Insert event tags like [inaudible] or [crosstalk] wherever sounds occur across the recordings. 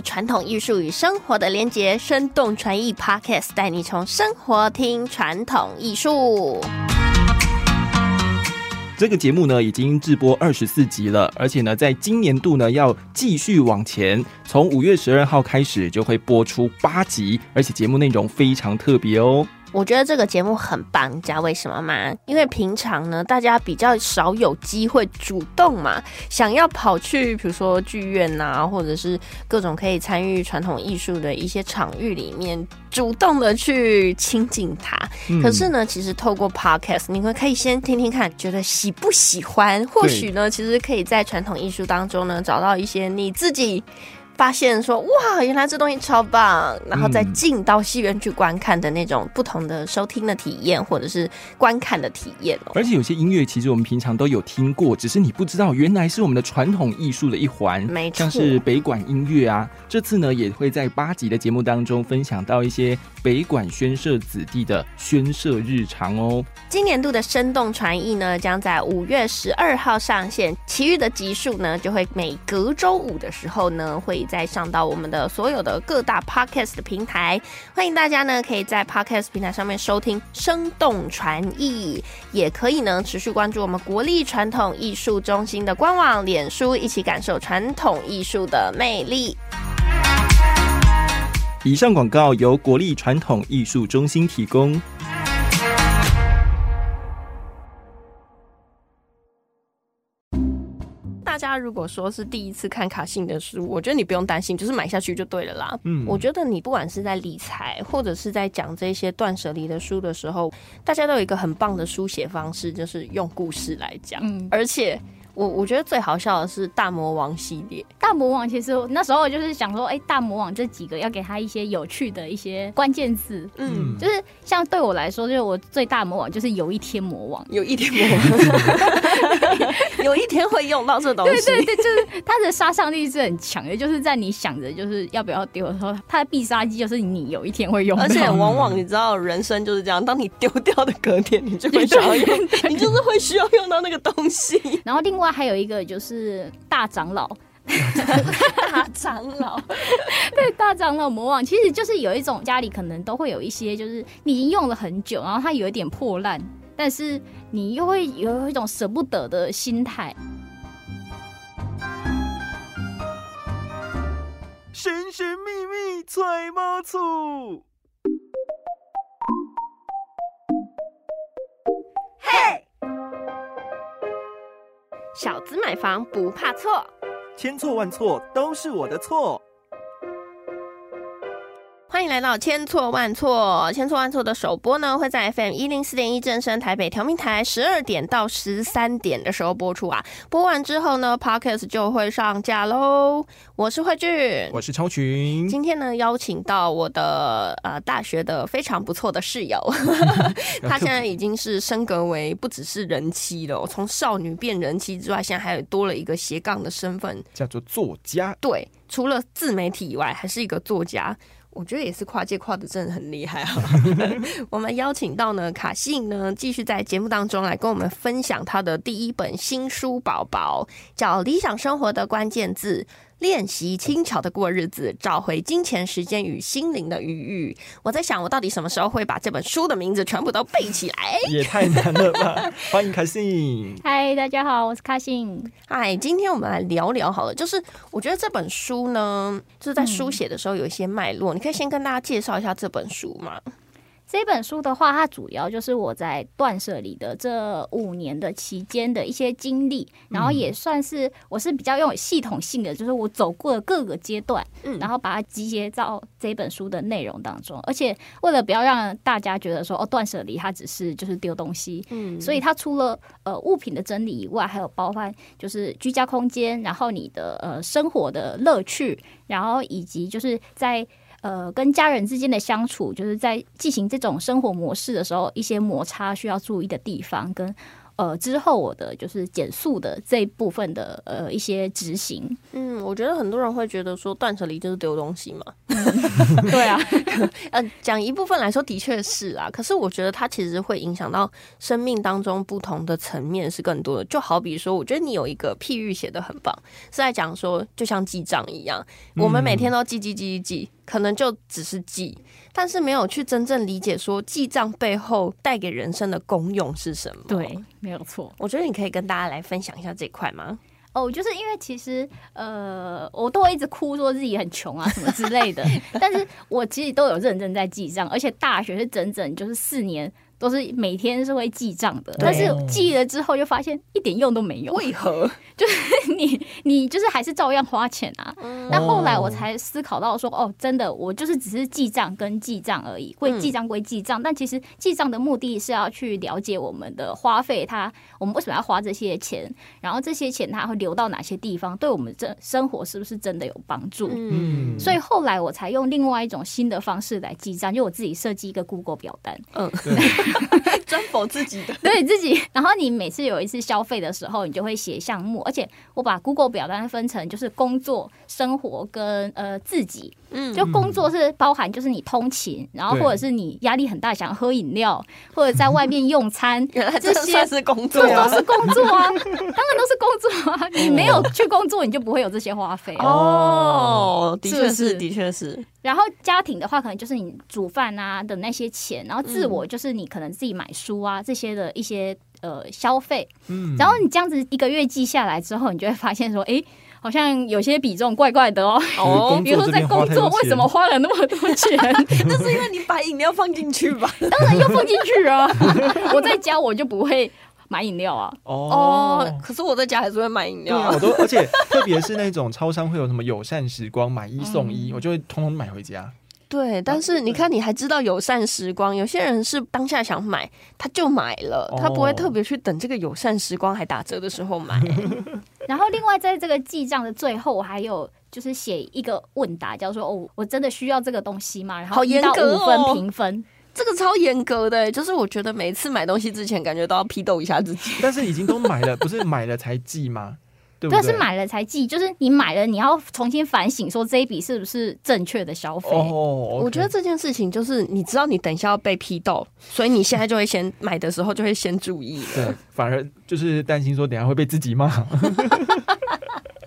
传统艺术与生活的连结，生动传艺 Podcast 带你从生活听传统艺术。这个节目呢，已经制播二十四集了，而且呢，在今年度呢，要继续往前，从五月十二号开始就会播出八集，而且节目内容非常特别哦。我觉得这个节目很棒，你知道为什么吗？因为平常呢，大家比较少有机会主动嘛，想要跑去，比如说剧院呐，或者是各种可以参与传统艺术的一些场域里面，主动的去亲近它。可是呢，其实透过 podcast，你们可以先听听看，觉得喜不喜欢？或许呢，其实可以在传统艺术当中呢，找到一些你自己。发现说哇，原来这东西超棒，然后再进到戏院去观看的那种不同的收听的体验，或者是观看的体验哦。而且有些音乐其实我们平常都有听过，只是你不知道原来是我们的传统艺术的一环，没错，像是北管音乐啊。这次呢也会在八集的节目当中分享到一些北管宣社子弟的宣社日常哦。今年度的生动传艺呢将在五月十二号上线，其余的集数呢就会每隔周五的时候呢会。再上到我们的所有的各大 podcast 的平台，欢迎大家呢可以在 podcast 平台上面收听生动传艺，也可以呢持续关注我们国立传统艺术中心的官网、脸书，一起感受传统艺术的魅力。以上广告由国立传统艺术中心提供。家如果说是第一次看卡信的书，我觉得你不用担心，就是买下去就对了啦。嗯，我觉得你不管是在理财，或者是在讲这些断舍离的书的时候，大家都有一个很棒的书写方式，就是用故事来讲，嗯而且。我我觉得最好笑的是大魔王系列。大魔王其实那时候就是想说，哎，大魔王这几个要给他一些有趣的一些关键字。嗯，就是像对我来说，就是我最大魔王就是有一天魔王，有一天魔王，[laughs] 有一天会用到这东西。对对对，就是他的杀伤力是很强的，就是在你想着就是要不要丢的时候，他的必杀技就是你有一天会用。而且往往你知道，人生就是这样，当你丢掉的隔天，你就会想要用，你就是会需要用到那个东西。然后另外。另外还有一个就是大长老，[laughs] 大长老，[laughs] 对大长老魔王，其实就是有一种家里可能都会有一些，就是你已经用了很久，然后它有一点破烂，但是你又会有一种舍不得的心态。神神秘秘揣猫醋。小资买房不怕错，千错万错都是我的错。欢迎来到千错万错，千错万错的首播呢，会在 FM 一零四点一正声台北调频台十二点到十三点的时候播出啊。播完之后呢，Podcast 就会上架喽。我是慧俊，我是超群。今天呢，邀请到我的呃大学的非常不错的室友，[laughs] 他现在已经是升格为不只是人妻了，从少女变人妻之外，现在还有多了一个斜杠的身份，叫做作家。对，除了自媒体以外，还是一个作家。我觉得也是跨界跨的真的很厉害啊！[laughs] 我们邀请到呢卡信呢，继续在节目当中来跟我们分享他的第一本新书宝宝，叫《理想生活的关键字》。练习轻巧的过日子，找回金钱、时间与心灵的愉悦。我在想，我到底什么时候会把这本书的名字全部都背起来？[laughs] 也太难了吧！欢迎卡信。嗨，大家好，我是卡信。嗨，今天我们来聊聊好了。就是我觉得这本书呢，就是在书写的时候有一些脉络，你可以先跟大家介绍一下这本书吗？这本书的话，它主要就是我在断舍离的这五年的期间的一些经历，然后也算是我是比较用系统性的，就是我走过的各个阶段，嗯，然后把它集结到这本书的内容当中。而且为了不要让大家觉得说哦，断舍离它只是就是丢东西，嗯，所以它除了呃物品的整理以外，还有包含就是居家空间，然后你的呃生活的乐趣，然后以及就是在。呃，跟家人之间的相处，就是在进行这种生活模式的时候，一些摩擦需要注意的地方，跟呃之后我的就是减速的这一部分的呃一些执行。嗯，我觉得很多人会觉得说断舍离就是丢东西嘛，[laughs] 对啊，[laughs] 呃，讲一部分来说的确是啊，可是我觉得它其实会影响到生命当中不同的层面是更多的。就好比说，我觉得你有一个譬喻写的很棒，是在讲说，就像记账一样，我们每天都记记记记记，可能就只是记，但是没有去真正理解说记账背后带给人生的功用是什么。对，没有错。我觉得你可以跟大家来分享一下这块吗？哦，就是因为其实呃，我都会一直哭说自己很穷啊什么之类的，[laughs] 但是我其实都有认真在记账，而且大学是整整就是四年都是每天是会记账的，但是记了之后就发现一点用都没有。为何？[laughs] 就是你你就是还是照样花钱啊？那后来我才思考到说，哦，真的，我就是只是记账跟记账而已，会记账归记账，但其实记账的目的是要去了解我们的花费，它我们为什么要花这些钱，然后这些钱它会流到哪些地方，对我们这生活是不是真的有帮助？嗯，所以后来我才用另外一种新的方式来记账，就我自己设计一个 Google 表单，嗯，[laughs] 专否自己的，[laughs] 对自己，然后你每次有一次消费的时候，你就会写项目，而且我把 Google 表单分成就是工作、生活跟呃自己。嗯，就工作是包含就是你通勤，然后或者是你压力很大想喝饮料，或者在外面用餐，[laughs] 这些是工作，这都是工作啊，当然都是工作啊。你没有去工作，你就不会有这些花费哦。的确是，的确是。然后家庭的话，可能就是你煮饭啊的那些钱，然后自我就是你可能自己买书啊这些的一些呃消费。嗯，然后你这样子一个月记下来之后，你就会发现说，哎。好像有些比重怪怪的哦。哦，[laughs] 比如说在工作，为什么花了那么多钱？[laughs] 那是因为你把饮料放进去吧？[laughs] 当然要放进去啊！我在家我就不会买饮料啊。哦，可是我在家还是会买饮料。我都而且特别是那种超商会有什么友善时光买一送一，我就会通通买回家。对，但是你看，你还知道友善时光，有些人是当下想买，他就买了，他不会特别去等这个友善时光还打折的时候买。[laughs] 然后，另外在这个记账的最后，我还有就是写一个问答，叫做“哦，我真的需要这个东西吗？”然后一到五分评分，这个超严格的，就是我觉得每次买东西之前，感觉都要批斗一下自己。[laughs] 但是已经都买了，不是买了才寄吗？[laughs] 对，是买了才寄，就是你买了，你要重新反省，说这一笔是不是正确的消费。哦，我觉得这件事情就是，你知道你等一下要被批斗，所以你现在就会先买的时候就会先注意。对，反而就是担心说等下会被自己骂。[laughs]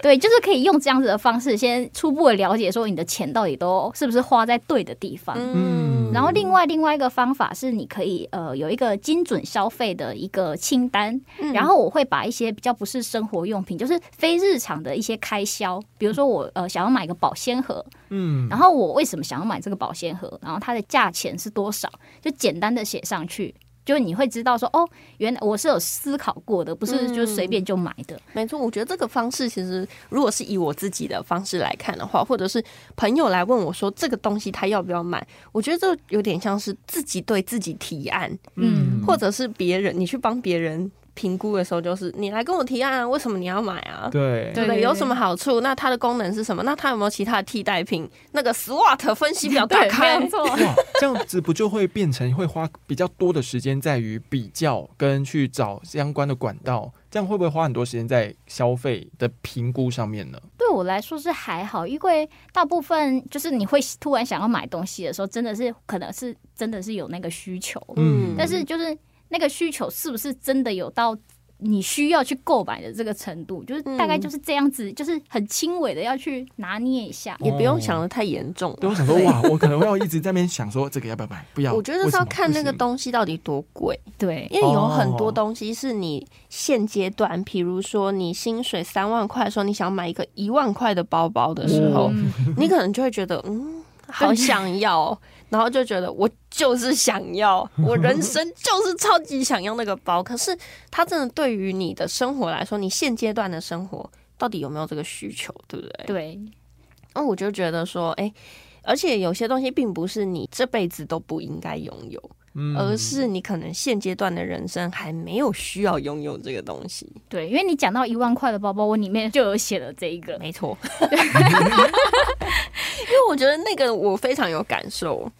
对，就是可以用这样子的方式，先初步的了解说你的钱到底都是不是花在对的地方。嗯，然后另外另外一个方法是，你可以呃有一个精准消费的一个清单，然后我会把一些比较不是生活用品，就是非日常的一些开销，比如说我呃想要买个保鲜盒，嗯，然后我为什么想要买这个保鲜盒，然后它的价钱是多少，就简单的写上去。就你会知道说哦，原来我是有思考过的，不是就随便就买的。没错，我觉得这个方式其实，如果是以我自己的方式来看的话，或者是朋友来问我说这个东西他要不要买，我觉得这有点像是自己对自己提案，嗯，或者是别人你去帮别人。评估的时候就是你来跟我提案，为什么你要买啊？对对对，有什么好处？那它的功能是什么？那它有没有其他的替代品？那个 SWOT 分析表 [laughs] 打开，没错。哇，这样子不就会变成会花比较多的时间在于比较跟去找相关的管道？这样会不会花很多时间在消费的评估上面呢？对我来说是还好，因为大部分就是你会突然想要买东西的时候，真的是可能是真的是有那个需求，嗯，但是就是。那个需求是不是真的有到你需要去购买的这个程度？就是大概就是这样子，就是很轻微的要去拿捏一下，也不用想的太严重。对，我想说哇，我可能会要一直在那边想说这个要不要买？不要。我觉得是要看那个东西到底多贵。对，因为有很多东西是你现阶段，比如说你薪水三万块的时候，你想买一个一万块的包包的时候，你可能就会觉得嗯，好想要。[laughs] 然后就觉得我就是想要，[laughs] 我人生就是超级想要那个包。可是它真的对于你的生活来说，你现阶段的生活到底有没有这个需求，对不对？对。那我就觉得说，哎，而且有些东西并不是你这辈子都不应该拥有，而是你可能现阶段的人生还没有需要拥有这个东西。对，因为你讲到一万块的包包，我里面就有写了这一个，没错。[laughs] 因为我觉得那个我非常有感受，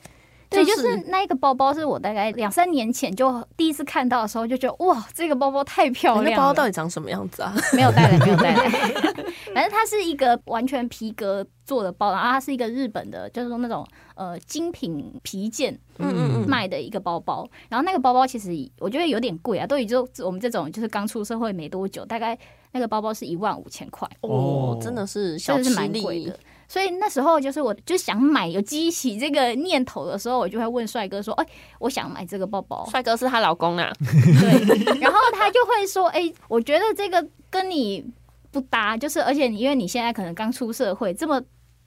对，就是那一个包包，是我大概两三年前就第一次看到的时候，就觉得哇，这个包包太漂亮了。那包包到底长什么样子啊？[laughs] 没有带来，没有带来。[laughs] 反正它是一个完全皮革做的包，然后它是一个日本的，就是说那种呃精品皮件，嗯嗯嗯，卖的一个包包。然后那个包包其实我觉得有点贵啊，对于就我们这种就是刚出社会没多久，大概那个包包是一万五千块哦，真的是真的是蛮贵的。所以那时候就是我就想买，有激起这个念头的时候，我就会问帅哥说：“哎，我想买这个包包。”帅哥是她老公啊，对。然后他就会说：“哎，我觉得这个跟你不搭，就是而且你因为你现在可能刚出社会，这么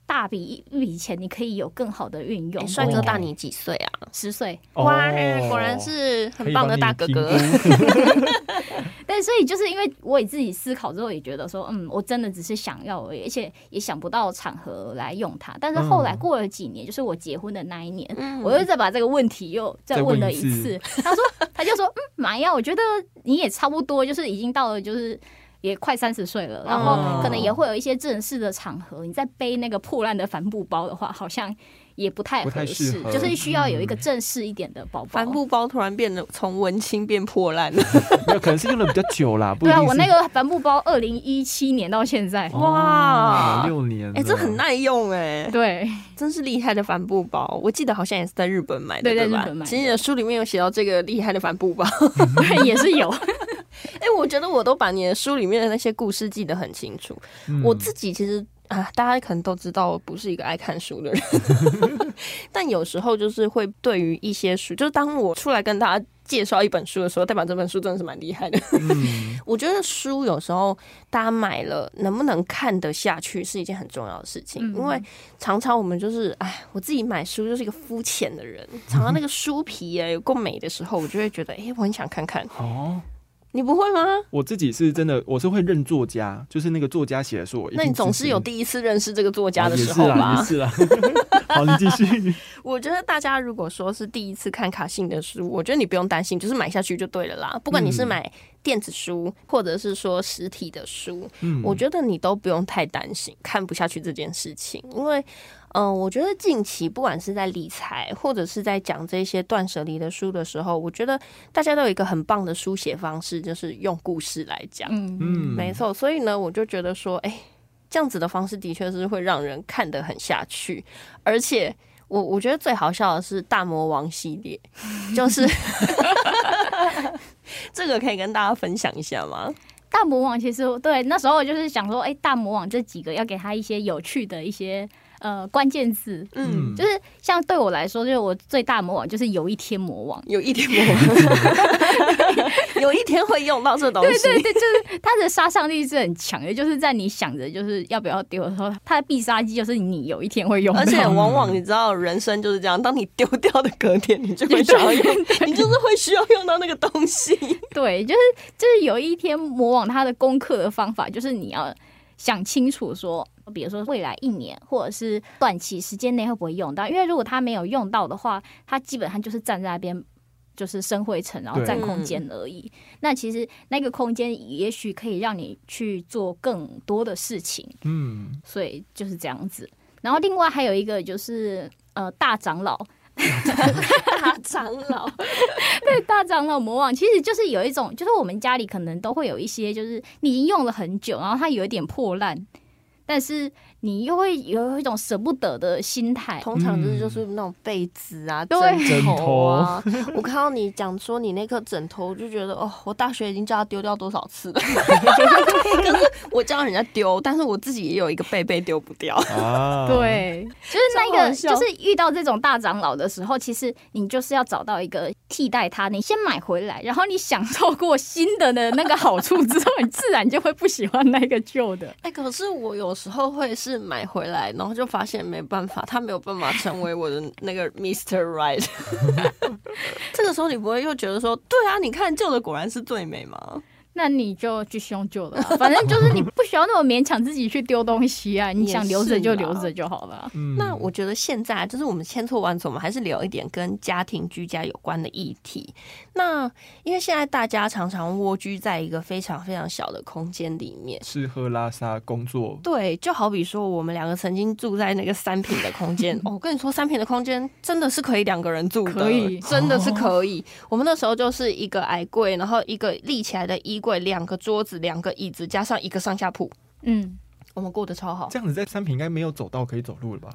大笔一笔钱，你可以有更好的运用。”帅哥大你几岁啊？十岁。哇，果然是很棒的大哥哥。[laughs] 对，所以就是因为我也自己思考之后，也觉得说，嗯，我真的只是想要而已，而且也想不到场合来用它。但是后来过了几年，就是我结婚的那一年，我又再把这个问题又再问了一次。他说，他就说，嗯，马呀，我觉得你也差不多，就是已经到了，就是也快三十岁了，然后可能也会有一些正式的场合，你在背那个破烂的帆布包的话，好像。也不太合适，就是需要有一个正式一点的包包。帆布包突然变得从文青变破烂了，[laughs] 没有，可能是用的比较久啦。[laughs] 对啊，我那个帆布包二零一七年到现在，哇，六年，哎，这很耐用哎，对，真是厉害的帆布包。我记得好像也是在日本买的，对在日本买？其实你的书里面有写到这个厉害的帆布包，[laughs] 也是有。哎，我觉得我都把你的书里面的那些故事记得很清楚。我自己其实。啊，大家可能都知道我不是一个爱看书的人，[laughs] 但有时候就是会对于一些书，就是当我出来跟大家介绍一本书的时候，代表这本书真的是蛮厉害的。[laughs] 我觉得书有时候大家买了能不能看得下去是一件很重要的事情，因为常常我们就是哎，我自己买书就是一个肤浅的人，常常那个书皮哎有够美的时候，我就会觉得哎，我很想看看哦。你不会吗？我自己是真的，我是会认作家，就是那个作家写的书。那你总是有第一次认识这个作家的时候吧？是啊，[laughs] 好，你继续。[laughs] 我觉得大家如果说是第一次看卡信的书，我觉得你不用担心，就是买下去就对了啦。不管你是买电子书，或者是说实体的书，嗯，我觉得你都不用太担心看不下去这件事情，因为。嗯，我觉得近期不管是在理财，或者是在讲这些断舍离的书的时候，我觉得大家都有一个很棒的书写方式，就是用故事来讲。嗯嗯，没错。所以呢，我就觉得说，哎，这样子的方式的确是会让人看得很下去。而且，我我觉得最好笑的是大魔王系列，就是 [laughs] [laughs] 这个可以跟大家分享一下吗？大魔王其实对那时候就是想说，哎，大魔王这几个要给他一些有趣的一些。呃，关键字，嗯，就是像对我来说，就是我最大魔王，就是有一天魔王，有一天魔王，[laughs] 有一天会用到这东西，对对对，就是它的杀伤力是很强的，就是在你想着就是要不要丢的时候，它的必杀技就是你有一天会用，而且往往你知道人生就是这样，当你丢掉的隔天，你就会 [laughs] 想要用，你就是会需要用到那个东西，对，就是就是有一天魔王他的功课的方法，就是你要想清楚说。比如说未来一年或者是短期时间内会不会用到？因为如果他没有用到的话，他基本上就是站在那边，就是生灰尘，然后占空间而已。那其实那个空间也许可以让你去做更多的事情。嗯，所以就是这样子。然后另外还有一个就是呃大长老，大长老，[laughs] [laughs] 对大长老魔王，其实就是有一种，就是我们家里可能都会有一些，就是你已经用了很久，然后它有一点破烂。但是你又会有一种舍不得的心态，通常就是就是那种被子啊、枕头啊。[laughs] 我看到你讲说你那颗枕头，就觉得哦，我大学已经叫他丢掉多少次了。[laughs] [laughs] 可是我叫人家丢，但是我自己也有一个被被丢不掉。对，就是那个，就是遇到这种大长老的时候，其实你就是要找到一个替代它。你先买回来，然后你享受过新的的那个好处之后，你自然就会不喜欢那个旧的。[laughs] 哎，可是我有。时候会是买回来，然后就发现没办法，它没有办法成为我的那个 Mister Right。[laughs] 这个时候你不会又觉得说，对啊，你看旧的果然是最美吗？那你就继续用旧的啊、反正就是你不需要那么勉强自己去丢东西啊，你想留着就留着就好了。嗯那我觉得现在就是我们千错万错，我们还是聊一点跟家庭居家有关的议题。那因为现在大家常常蜗居在一个非常非常小的空间里面。吃喝拉撒工作，对，就好比说，我们两个曾经住在那个三平的空间。[laughs] 哦，我跟你说，三平的空间真的是可以两个人住的，可以真的是可以。我们那时候就是一个矮柜，然后一个立起来的衣柜，两个桌子，两个椅子，加上一个上下铺，嗯，我们过得超好。这样子在三平应该没有走道可以走路了吧？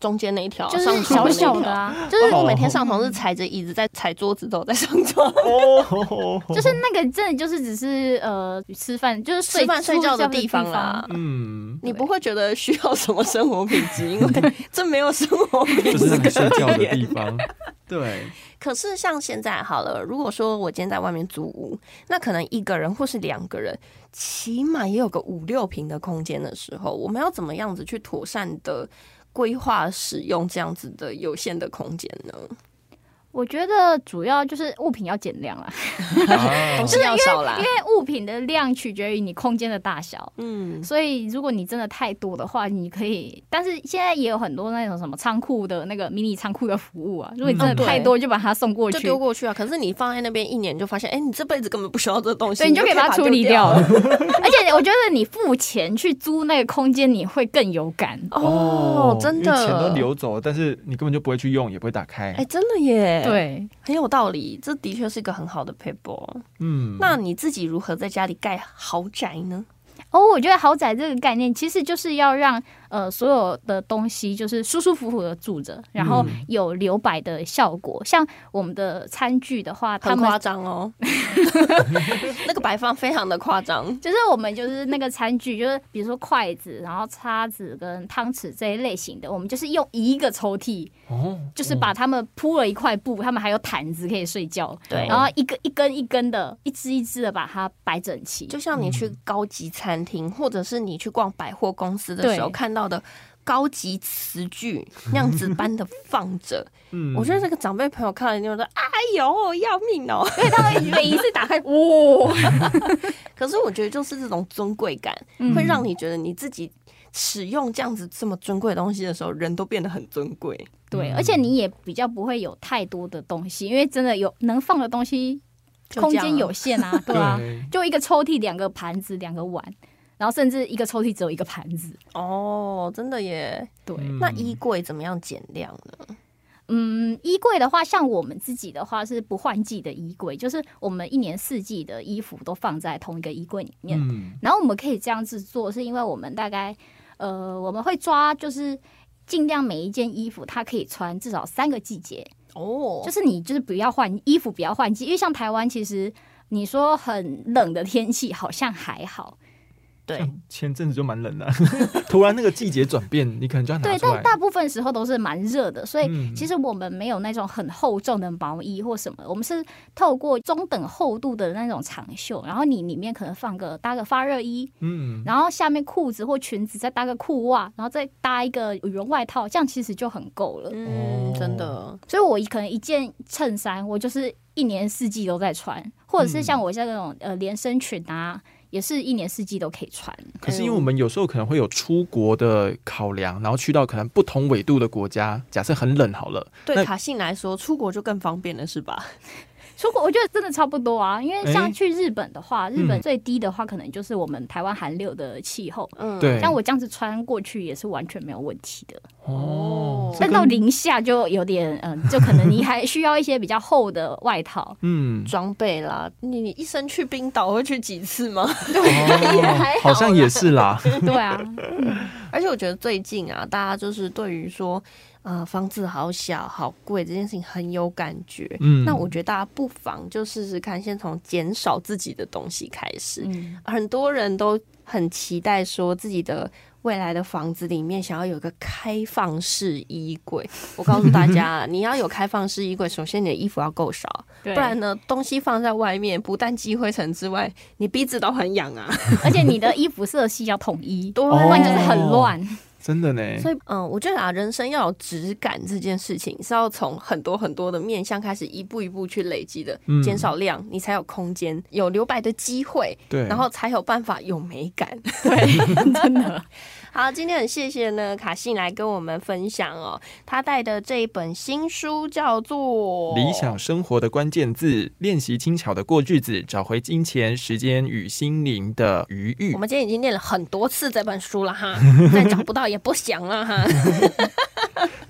中间那一条，就是小。小的啊，就是我每天上床是踩着椅子在踩桌子，都在上床。哦，[laughs] 就是那个真的就是只是呃吃饭，就是睡吃饭睡觉的地地方啦。嗯，你不会觉得需要什么生活品质，因为 [laughs] 这没有生活品质就是睡觉的地方。对，可是像现在好了，如果说我今天在外面租屋，那可能一个人或是两个人，起码也有个五六平的空间的时候，我们要怎么样子去妥善的规划使用这样子的有限的空间呢？我觉得主要就是物品要减量啊，啊 [laughs] 东西要少啦因，为物品的量取决于你空间的大小。嗯，所以，如果你真的太多的话，你可以，但是现在也有很多那种什么仓库的那个迷你仓库的服务啊。如果你真的嗯太多，就把它送过去就去，丢过去啊。可是你放在那边一年，就发现，哎、你这辈子根本不需要这东西，对，你就可以把它处理掉掉了。[laughs] 而且我觉得你付钱去租那个空间，你会更有感。哦，真因为钱都。流走了，但是你根本就不会去用，也不会打开。哎、真的耶，，对，很有道理，这的确是一个很好的 paper。嗯，那你自己如何在家里盖豪宅呢？哦，我觉得豪宅这个概念其实就是要让呃所有的东西就是舒舒服服的住着，然后嗯。有留白的效果。像我们的餐具的话，他们很夸张哦，[laughs] 那个摆放非常的夸张。就是我们就是那个餐具，就是比如说筷子，然后叉子跟汤匙这一类型的，我们就是用一个抽屉，哦，就是把它们铺了一块布，他们还有毯子可以睡觉，对。然后一个一根一根的，一支一支的把它摆整齐，就像你去高级餐厅，或者是你去逛百货公司的时候看到的高级词句 [laughs] 那样子般的放着，嗯。我觉得这个长辈朋友看了就说：“哎呦，要命哦！[laughs] 因为他们每一次打开，哇，！” [laughs] 可是我觉得就是这种尊贵感，嗯。会让你觉得你自己使用这样子这么尊贵的东西的时候，人都变得很尊贵。对，嗯。而且你也比较不会有太多的东西，因为真的有能放的东西，空间有限啊，对啊，就一个抽屉，两个盘子，两个碗，然后甚至一个抽屉只有一个盘子，哦，真的耶。对，嗯那衣柜怎么样减量呢？嗯，衣柜的话，像我们自己的话是不换季的衣柜，就是我们一年四季的衣服都放在同一个衣柜里面。嗯然后我们可以这样子做，是因为我们大概呃，我们会抓就是尽量每一件衣服它可以穿至少三个季节，哦就是你就是不要换衣服，不要换季，因为像台湾其实你说很冷的天气好像还好，对，前阵子就蛮冷的，[laughs] 突然那个季节转变，你可能就要拿对，出来但。大部分时候都是蛮热的，所以嗯其实我们没有那种很厚重的毛衣或什么，我们是透过中等厚度的那种长袖，然后你里面可能放个搭个发热衣，嗯，然后下面裤子或裙子再搭个裤袜，然后再搭一个羽绒外套，这样其实就很够了。嗯哦，真的，所以我可能一件衬衫，我就是一年四季都在穿，或者是像我像那种呃连身裙啊，也是一年四季都可以穿。可是因为我们有时候可能会有出国的考量，然后去到可能不同纬度的国家，假设很冷好了，对卡信来说，出国就更方便了，是吧？出国我觉得真的差不多啊，因为像去日本的话，日本嗯最低的话可能就是我们台湾寒流的气候，嗯，对，像我这样子穿过去也是完全没有问题的。哦，但到零下就有点嗯，[laughs] 就可能你还需要一些比较厚的外套。嗯，装备啦，你你一生去冰岛会去几次吗？对 [laughs] 也还好好像也是啦，[laughs] 对啊，而且我觉得最近啊，大家就是对于说，呃，房子好小好贵这件事情很有感觉。嗯，那我觉得大家不妨就试试看，先从减少自己的东西开始。嗯，很多人都很期待说自己的未来的房子里面想要有一个开放式衣柜。我告诉大家，[laughs] 你要有开放式衣柜，首先你的衣服要够少，不然呢，东西放在外面，不但积灰尘之外，你鼻子都很痒啊。而且你的衣服色系要统一，[laughs] 对不然就是很乱。真的呢。所以，嗯，我觉得啊，人生要有质感这件事情，是要从很多很多的面向开始，一步一步去累积的。嗯减少量，你才有空间，有留白的机会，对，然后才有办法有美感。[laughs] [laughs] 对，真的。好，今天很谢谢呢卡信来跟我们分享哦，他带的这一本新书叫做《理想生活的关键字：练习轻巧的过日子，找回金钱、时间与心灵的余裕我。们今天已经念了很多次这本书了哈，[laughs] 再找不到也不想了哈。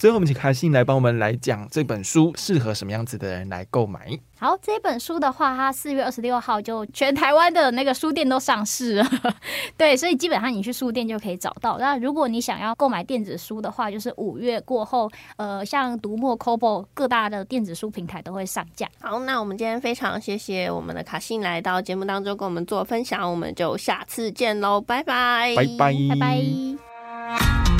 最后，我们请卡信来帮我们来讲这本书适合什么样子的人来购买。好，这本书的话，它四月二十六号就全台湾的那个书店都上市了，[laughs] 对，所以基本上你去书店就可以找到。那如果你想要购买电子书的话，就是五月过后，呃，像读墨、Kobo 各大的电子书平台都会上架。好，那我们今天非常谢谢我们的卡信来到节目当中跟我们做分享，我们就下次见喽，拜拜，拜拜，拜拜。